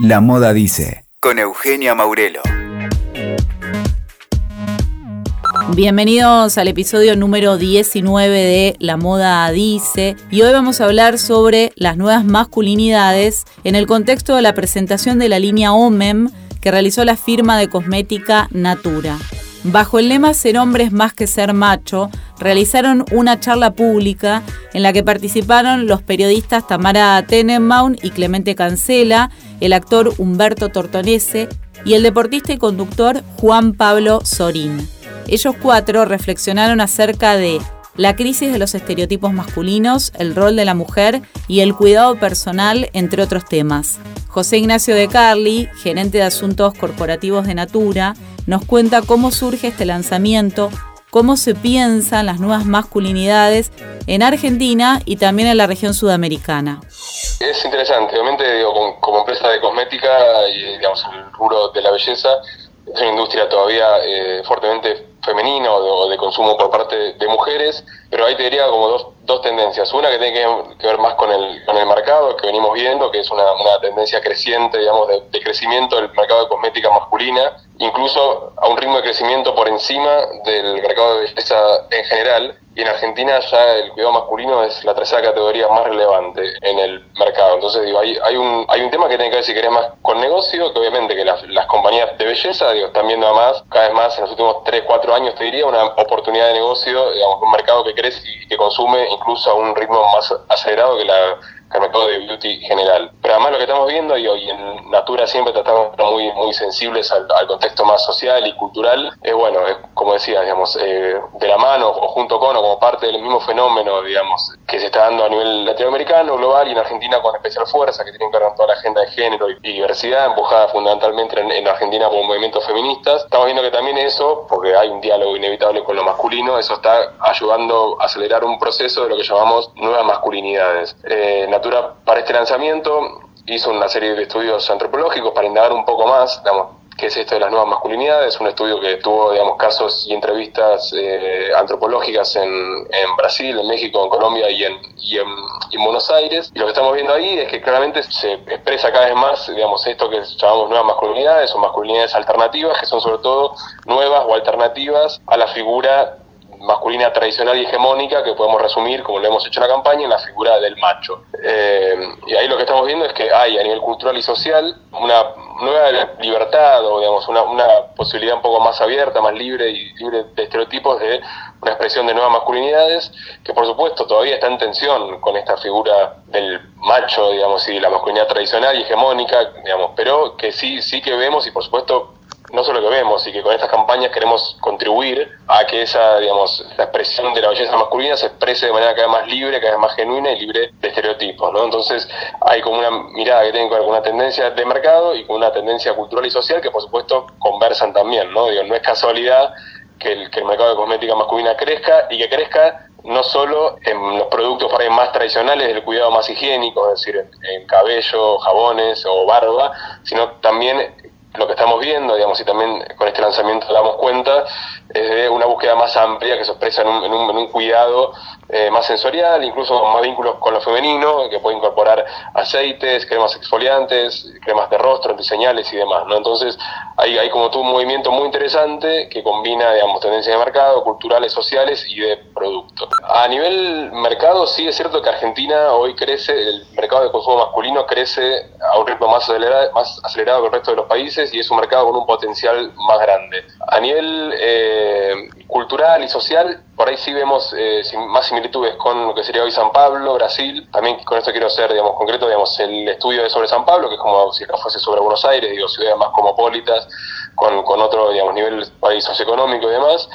La Moda Dice, con Eugenia Maurelo. Bienvenidos al episodio número 19 de La Moda Dice y hoy vamos a hablar sobre las nuevas masculinidades en el contexto de la presentación de la línea OMEM que realizó la firma de cosmética Natura. Bajo el lema Ser hombre es más que ser macho, realizaron una charla pública en la que participaron los periodistas Tamara Tenenbaum y Clemente Cancela, el actor Humberto Tortonese y el deportista y conductor Juan Pablo Sorín. Ellos cuatro reflexionaron acerca de la crisis de los estereotipos masculinos, el rol de la mujer y el cuidado personal, entre otros temas. José Ignacio de Carli, gerente de asuntos corporativos de Natura, nos cuenta cómo surge este lanzamiento, cómo se piensan las nuevas masculinidades en Argentina y también en la región sudamericana. Es interesante, obviamente como, empresa de cosmética y digamos el rubro de la belleza es una industria todavía eh, fuertemente femenina o de, consumo por parte de mujeres, pero ahí te diría como dos, dos tendencias. Una que tiene que, ver más con el, con el mercado que venimos viendo, que es una, una tendencia creciente, digamos, de, de, crecimiento del mercado de cosmética masculina, incluso a un ritmo de crecimiento por encima del mercado de belleza en general. Y en Argentina ya el cuidado masculino es la tercera categoría más relevante en el mercado. Entonces, digo, hay, hay, un, hay un tema que tiene que ver, si querés, más con negocio, que obviamente que las, las compañías de belleza, digo, están viendo además, cada vez más en los últimos 3, 4 años, te diría, una oportunidad de negocio, digamos, un mercado que crece y que consume incluso a un ritmo más acelerado que la mercado de beauty general. Pero además lo que estamos viendo, y hoy en Natura siempre tratamos muy, muy sensibles al, contexto más social y cultural, es bueno, es, como decía, digamos, eh, de la mano o junto con o como parte del mismo fenómeno, digamos, que se está dando a nivel latinoamericano, global y en Argentina con especial fuerza, que tiene que ver con toda la agenda de género y, diversidad, empujada fundamentalmente en, Argentina por movimientos feministas. Estamos viendo que también eso, porque hay un diálogo inevitable con lo masculino, eso está ayudando a acelerar un proceso de lo que llamamos nuevas masculinidades. Eh, Para este lanzamiento hizo una serie de estudios antropológicos para indagar un poco más, digamos, qué es esto de las nuevas masculinidades, un estudio que tuvo, digamos, casos y entrevistas eh, antropológicas en, en, Brasil, en México, en Colombia y en, y en, Buenos Aires. Y lo que estamos viendo ahí es que claramente se expresa cada vez más, digamos, esto que llamamos nuevas masculinidades o masculinidades alternativas, que son sobre todo nuevas o alternativas a la figura masculina tradicional y hegemónica que podemos resumir, como lo hemos hecho en la campaña, en la figura del macho. Eh, y ahí lo que estamos viendo es que hay a nivel cultural y social una nueva libertad o digamos una, una posibilidad un poco más abierta, más libre y libre de estereotipos de una expresión de nuevas masculinidades que por supuesto todavía está en tensión con esta figura del macho, digamos, y la masculinidad tradicional y hegemónica, digamos, pero que sí, sí que vemos y por supuesto no solo que vemos y que con estas campañas queremos contribuir a que esa, digamos, la expresión de la belleza masculina se exprese de manera cada vez más libre, cada vez más genuina y libre de estereotipos, ¿no? Entonces hay como una mirada que tiene que ver con una tendencia de mercado y con una tendencia cultural y social que por supuesto conversan también, ¿no? Digo, no es casualidad que el, que el mercado de cosmética masculina crezca y que crezca no solo en los productos para más tradicionales del cuidado más higiénico, es decir, en, en cabello, jabones o barba, sino también lo que estamos viendo, digamos, y también con este lanzamiento damos cuenta, es de una búsqueda más amplia que se expresa en un, en un, cuidado eh, más sensorial, incluso más vínculos con lo femenino, que puede incorporar aceites, cremas exfoliantes, cremas de rostro, antiseñales y demás. Entonces, hay, como todo un movimiento muy interesante que combina, digamos, tendencias de mercado, culturales, sociales y de producto. A nivel mercado, sí es cierto que Argentina hoy crece, el mercado de consumo masculino crece a un ritmo más acelerado que el resto de los países y es un mercado con un potencial más grande. A nivel eh, cultural y social, por ahí sí vemos eh, más similitudes con lo que sería hoy San Pablo, Brasil. También con esto quiero ser, digamos, concreto, digamos, el estudio de sobre San Pablo, que es como si fuese sobre Buenos Aires, digo, ciudades más cosmopolitas, con, con otro, digamos, nivel país socioeconómico y demás.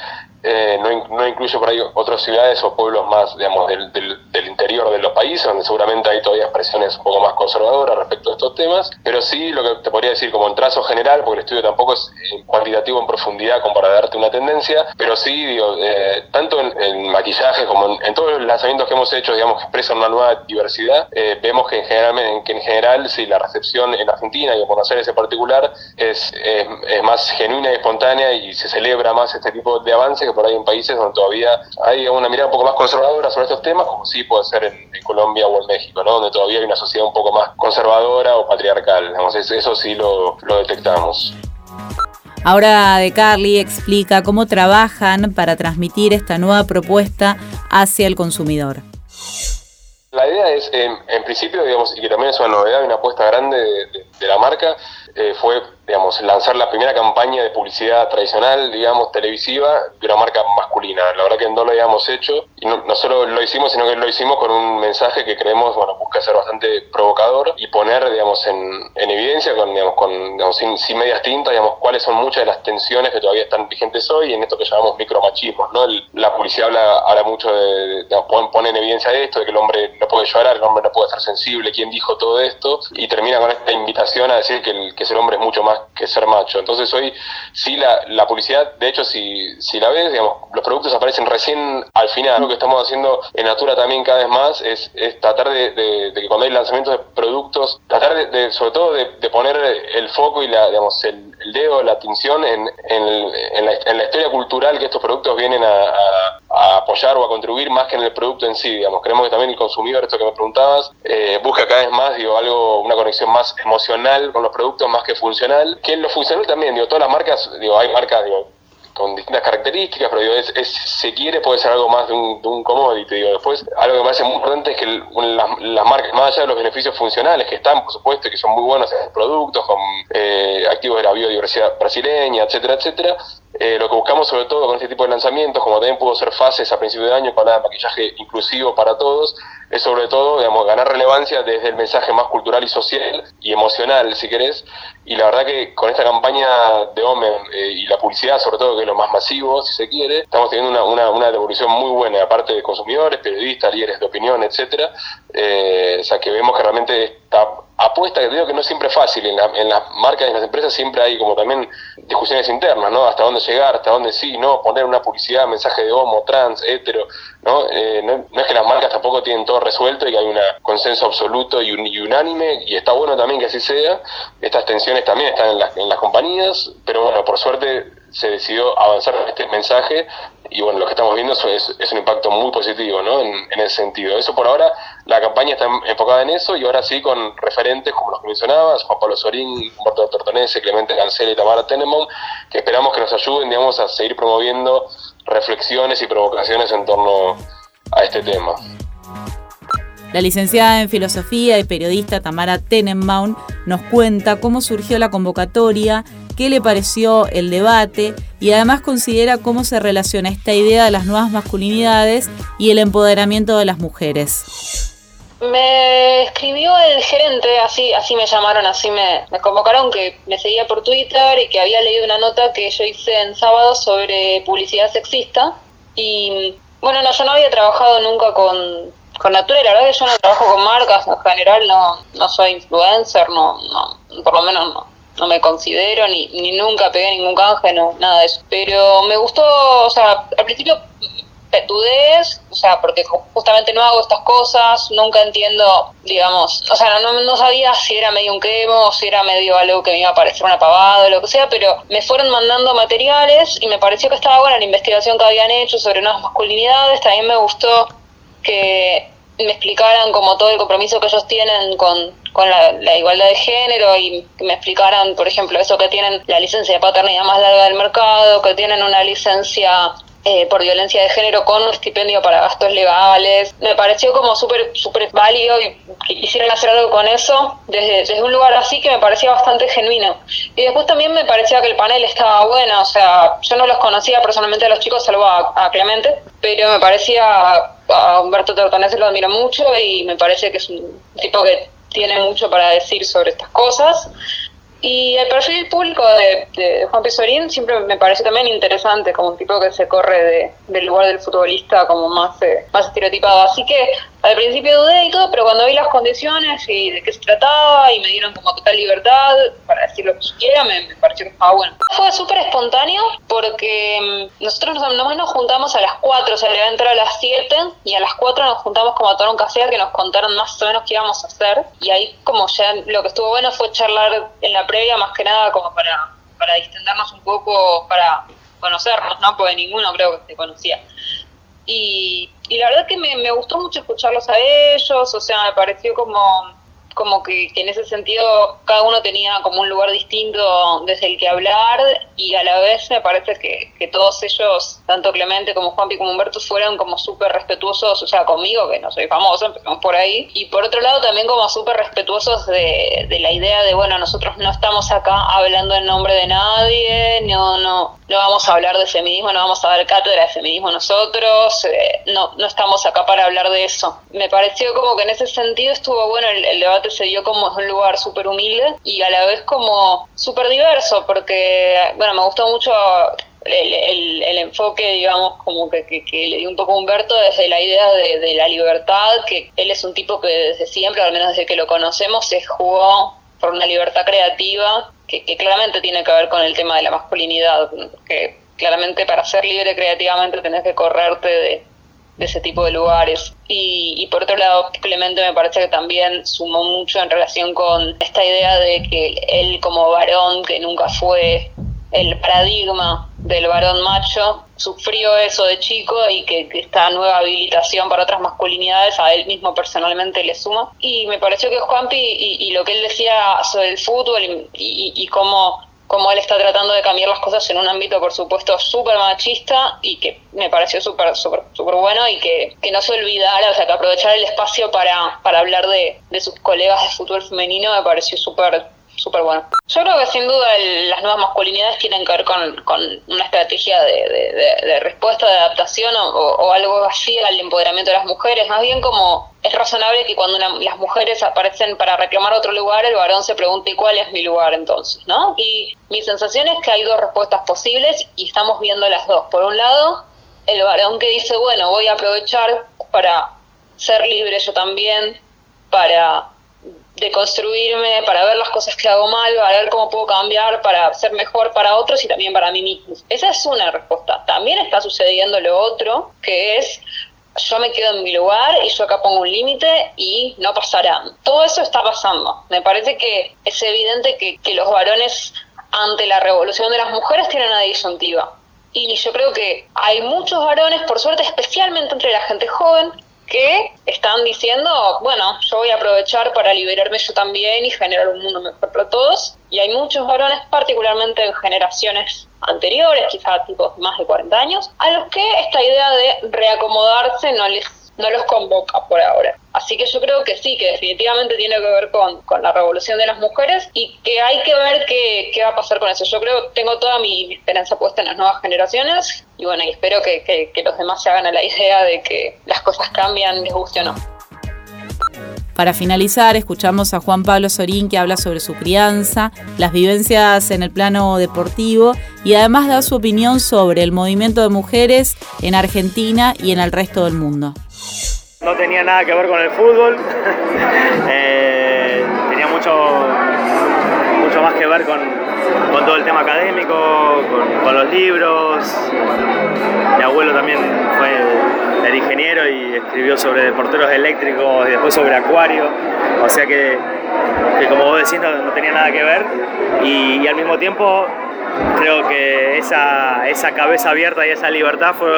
Eh, no, no, incluye por ahí otras ciudades o pueblos más, digamos, del, del, interior de los países, donde seguramente hay todavía expresiones un poco más conservadoras respecto a estos temas, pero sí lo que te podría decir como en trazo general, porque el estudio tampoco es eh, cuantitativo en profundidad como para darte una tendencia, pero sí, digo, eh, tanto en, maquillaje como en, todos los lanzamientos que hemos hecho, digamos, que expresan una nueva diversidad, vemos que en, general, que en general, sí, la recepción en Argentina y en Buenos Aires en particular es, es más genuina y espontánea y se celebra más este tipo de avances por ahí en países donde todavía hay una mirada un poco más conservadora sobre estos temas, como sí puede ser en, Colombia o en México, ¿no? donde todavía hay una sociedad un poco más conservadora o patriarcal. Digamos, eso sí lo, lo detectamos. Ahora De Carly explica cómo trabajan para transmitir esta nueva propuesta hacia el consumidor. La idea es, en, principio, digamos, y que también es una novedad una apuesta grande de, la marca, eh, fue digamos, lanzar la primera campaña de publicidad tradicional, digamos, televisiva de una marca masculina. La verdad que no lo habíamos hecho y no, solo lo hicimos, sino que lo hicimos con un mensaje que creemos, bueno, busca ser bastante provocador y poner, digamos, en, en evidencia, con, digamos, con, digamos, sin, sin, medias tintas, digamos, cuáles son muchas de las tensiones que todavía están vigentes hoy en esto que llamamos micromachismos, ¿no? la publicidad habla, habla mucho de, pone en evidencia esto, de que el hombre no puede llorar, el hombre no puede ser sensible, quién dijo todo esto, y termina con esta invitación a decir que, el, que ser hombre es mucho más que ser macho. Entonces hoy sí la, la publicidad, de hecho si, si la ves, digamos, los productos aparecen recién al final. Lo que estamos haciendo en Natura también cada vez más es, tratar de, que cuando hay lanzamientos de productos, tratar de, sobre todo de, poner el foco y la, digamos, el, dedo, la atención en, en, la, historia cultural que estos productos vienen a, apoyar o a contribuir más que en el producto en sí. Digamos. Creemos que también el consumidor, esto que me preguntabas, eh, busca cada vez más digo, algo, una conexión más emocional con los productos más que funcional, que en lo funcional también, digo, todas las marcas, digo, hay marcas digo, con distintas características, pero digo, es, es, se quiere puede ser algo más de un, de un commodity. Digo. Después, algo que me parece muy importante es que las, marcas, más allá de los beneficios funcionales que están, por supuesto, y que son muy buenos en productos, con eh, activos de la biodiversidad brasileña, etcétera, etcétera, eh, lo que buscamos sobre todo con este tipo de lanzamientos, como también pudo ser fases a principio de año con la maquillaje inclusivo para todos, es sobre todo digamos, ganar relevancia desde el mensaje más cultural y social y emocional, si querés. Y la verdad que con esta campaña de Omen eh, y la publicidad, sobre todo que es lo más masivo, si se quiere, estamos teniendo una, una, una devolución muy buena, aparte de consumidores, periodistas, líderes de opinión, etcétera. Eh, o sea que vemos que realmente esta apuesta, que digo que no siempre es fácil, en, en las marcas y en las empresas siempre hay como también discusiones internas, ¿no? Hasta dónde llegar, hasta dónde sí, no, poner una publicidad, mensaje de homo, trans, hetero, ¿no? Eh, no, no, es que las marcas tampoco tienen todo resuelto y que hay un consenso absoluto y, y, unánime, y está bueno también que así sea. Estas tensiones también están en las, en las compañías, pero bueno, por suerte se decidió avanzar en este mensaje y bueno, lo que estamos viendo es, un impacto muy positivo ¿no? en, ese sentido. Eso por ahora, la campaña está enfocada en eso y ahora sí con referentes como los que mencionabas, Juan Pablo Sorín, Humberto Tortonese, Clemente Cancel y Tamara Tenemon, que esperamos que nos ayuden digamos, a seguir promoviendo reflexiones y provocaciones en torno a este tema. La licenciada en Filosofía y periodista Tamara Tenenbaum nos cuenta cómo surgió la convocatoria qué le pareció el debate y además considera cómo se relaciona esta idea de las nuevas masculinidades y el empoderamiento de las mujeres. Me escribió el gerente, así, así me llamaron, así me, me, convocaron, que me seguía por Twitter y que había leído una nota que yo hice en sábado sobre publicidad sexista. Y bueno, no, yo no había trabajado nunca con, con Natura la verdad que yo no trabajo con marcas en general, no, no soy influencer, no, no, por lo menos no, no me considero ni, ni nunca pegué ningún canje, no, nada de eso. Pero me gustó, o sea, al principio dudé, o sea, porque justamente no hago estas cosas, nunca entiendo, digamos, o sea, no, no sabía si era medio un quemo, si era medio algo que me iba a parecer una pavada o lo que sea, pero me fueron mandando materiales y me pareció que estaba buena la investigación que habían hecho sobre nuevas masculinidades, también me gustó que me explicaran como todo el compromiso que ellos tienen con con la, igualdad de género y me explicaran, por ejemplo, eso que tienen la licencia de paternidad más larga del mercado, que tienen una licencia eh, por violencia de género con un estipendio para gastos legales. Me pareció como súper súper válido y que quisieran hacer algo con eso desde, desde un lugar así que me parecía bastante genuino. Y después también me parecía que el panel estaba bueno, o sea, yo no los conocía personalmente a los chicos, salvo a, Clemente, pero me parecía, a Humberto Tortonese lo admiro mucho y me parece que es un tipo que tiene mucho para decir sobre estas cosas. Y el perfil público de, Juan Pesorín siempre me parece también interesante, como un tipo que se corre de, del lugar del futbolista como más, eh, más estereotipado. Así que al principio dudé y todo, pero cuando vi las condiciones y de qué se trataba y me dieron como total libertad para decir lo que quiera, me, pareció que estaba bueno. Fue súper espontáneo porque mm, nosotros nos, nos juntamos a las 4, o sea, le iba a entrar a las 7 y a las 4 nos juntamos como a tomar un café que nos contaron más o menos qué íbamos a hacer. Y ahí como ya lo que estuvo bueno fue charlar en la previa más que nada como para, para distendernos un poco, para conocernos, ¿no? Porque ninguno creo que te conocía. Y, y la verdad que me, me gustó mucho escucharlos a ellos, o sea, me pareció como como que, en ese sentido cada uno tenía como un lugar distinto desde el que hablar y a la vez me parece que, que todos ellos, tanto Clemente como Juanpi como Humberto, fueron como súper respetuosos, o sea, conmigo, que no soy famoso, empezamos por ahí, y por otro lado también como súper respetuosos de, la idea de, bueno, nosotros no estamos acá hablando en nombre de nadie, no, no, no vamos a hablar de feminismo, no vamos a dar cátedra de feminismo nosotros, eh, no, no estamos acá para hablar de eso. Me pareció como que en ese sentido estuvo bueno el debate se dio como un lugar súper humilde y a la vez como súper diverso, porque, bueno, me gustó mucho el, el, enfoque, digamos, como que, que, le dio un poco Humberto desde la idea de, de, la libertad, que él es un tipo que desde siempre, al menos desde que lo conocemos, se jugó por una libertad creativa que, que claramente tiene que ver con el tema de la masculinidad, que claramente para ser libre creativamente tenés que correrte de, de ese tipo de lugares. Y, y, por otro lado, Clemente me parece que también sumó mucho en relación con esta idea de que él como varón, que nunca fue el paradigma del varón macho, sufrió eso de chico y que, esta nueva habilitación para otras masculinidades a él mismo personalmente le suma. Y me pareció que Juanpi y, y lo que él decía sobre el fútbol y, y, y cómo cómo él está tratando de cambiar las cosas en un ámbito, por supuesto, súper machista y que me pareció súper súper súper bueno y que, que, no se olvidara, o sea, que aprovechar el espacio para, para hablar de, de sus colegas de fútbol femenino me pareció súper súper bueno. Yo creo que sin duda el, las nuevas masculinidades tienen que ver con, con una estrategia de, de, respuesta, de adaptación o, algo así al empoderamiento de las mujeres. Más bien como es razonable que cuando las mujeres aparecen para reclamar otro lugar, el varón se pregunte cuál es mi lugar entonces, ¿no? Y mi sensación es que hay dos respuestas posibles y estamos viendo las dos. Por un lado, el varón que dice, bueno, voy a aprovechar para ser libre yo también, para de construirme, para ver las cosas que hago mal, para ver cómo puedo cambiar, para ser mejor para otros y también para mí mismo. Esa es una respuesta. También está sucediendo lo otro, que es yo me quedo en mi lugar y yo acá pongo un límite y no pasará. Todo eso está pasando. Me parece que es evidente que, que los varones ante la revolución de las mujeres tienen una disyuntiva. Y yo creo que hay muchos varones, por suerte, especialmente entre la gente joven, que están diciendo, bueno, yo voy a aprovechar para liberarme yo también y generar un mundo mejor para todos. Y hay muchos varones, particularmente en generaciones anteriores, quizá tipo más de 40 años, a los que esta idea de reacomodarse no les no los convoca por ahora. Así que yo creo que sí, que definitivamente tiene que ver con, con la revolución de las mujeres y que hay que ver qué, qué va a pasar con eso. Yo creo, tengo toda mi, esperanza puesta en las nuevas generaciones y bueno, y espero que, que, que los demás se hagan a la idea de que las cosas cambian, les guste o no. Para finalizar, escuchamos a Juan Pablo Sorín que habla sobre su crianza, las vivencias en el plano deportivo y además da su opinión sobre el movimiento de mujeres en Argentina y en el resto del mundo. No tenía nada que ver con el fútbol, eh, tenía mucho, mucho más que ver con, con todo el tema académico, con, los libros. Mi abuelo también fue ingeniero y escribió sobre porteros eléctricos y después sobre acuario. O sea que, como vos decís, no, tenía nada que ver. Y al mismo tiempo creo que esa, esa, cabeza abierta y esa libertad fue,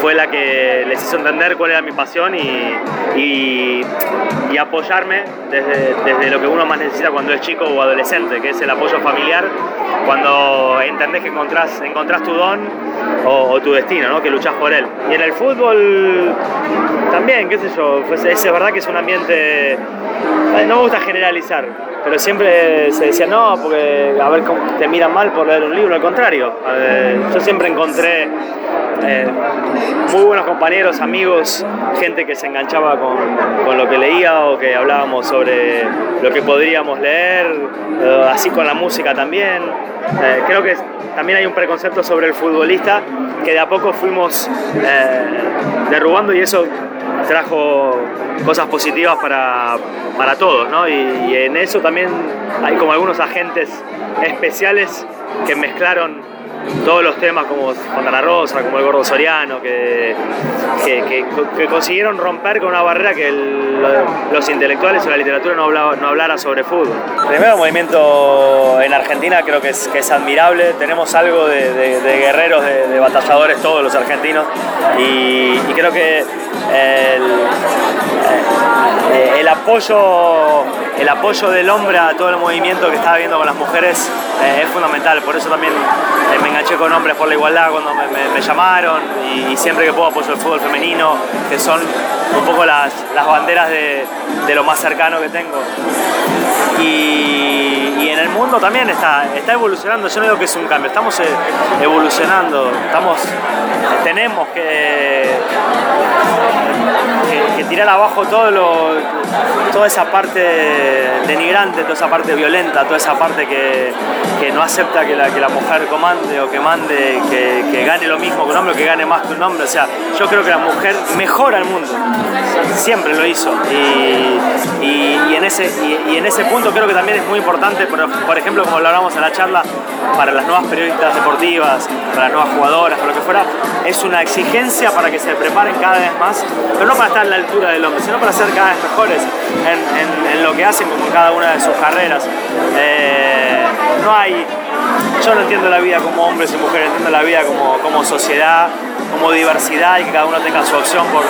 fue la que les hizo entender cuál era mi pasión y, y, apoyarme desde, desde, lo que uno más necesita cuando es chico o adolescente, que es el apoyo familiar, cuando entendés que encontrás, encontrás tu don o, tu destino, ¿no? que luchás por él. Y en el fútbol también, qué sé yo, pues es verdad que es un ambiente, no me gusta generalizar, pero siempre se decía no, porque a ver te miran mal por leer un libro, al contrario. Eh, yo siempre encontré eh, muy buenos compañeros, amigos, gente que se enganchaba con, con, lo que leía o que hablábamos sobre lo que podríamos leer, eh, así con la música también. Eh, creo que también hay un preconcepto sobre el futbolista que de a poco fuimos derrubando y eso trajo cosas positivas para, para todos, ¿no? Y, y, en eso también hay como algunos agentes especiales que mezclaron todos los temas como Fontana Rosa, como el Gordo Soriano, que, que, consiguieron romper con una barrera que los intelectuales o la literatura no, no hablara sobre fútbol. Primero, movimiento en Argentina creo que es, admirable. Tenemos algo de, guerreros, de, batalladores, todos los argentinos, y, creo que el, eh, el apoyo el apoyo del hombre a todo el movimiento que estaba viendo con las mujeres eh, es fundamental. Por eso también eh, me enganché con hombres por la igualdad cuando me, llamaron y, siempre que puedo apoyo el fútbol femenino, que son un poco las, banderas de, lo más cercano que tengo. Y, en el mundo también está, está evolucionando. Yo no digo que es un cambio, estamos eh, evolucionando, estamos, tenemos que, tirar abajo todo lo, toda esa parte denigrante, toda esa parte violenta, toda esa parte que, no acepta que la, que la mujer comande o que mande, que, gane lo mismo que un hombre o que gane más que un hombre. O sea, yo creo que la mujer mejora el mundo, siempre lo hizo. Y, en, ese, y, en ese punto creo que también es muy importante, por, por ejemplo, como lo hablamos en la charla, para las nuevas periodistas deportivas, para las nuevas jugadoras, para lo que fuera, es una exigencia para que se preparen cada vez más, pero no para estar a la altura del hombre, sino para ser cada vez mejores en, lo que hacen como cada una de sus carreras. Eh, no hay, yo no entiendo la vida como hombres y mujeres, entiendo la vida como, como sociedad, como diversidad y que cada uno tenga su opción por,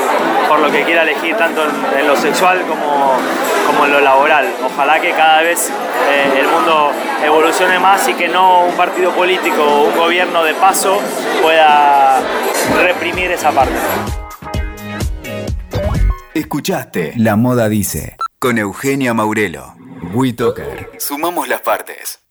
por lo que quiera elegir, tanto en, lo sexual como, como, en lo laboral. Ojalá que cada vez eh, el mundo evolucione más y que no un partido político o un gobierno de paso pueda reprimir esa parte. Escuchaste La Moda Dice con Eugenia Maurelo. WeToker. Sumamos las partes.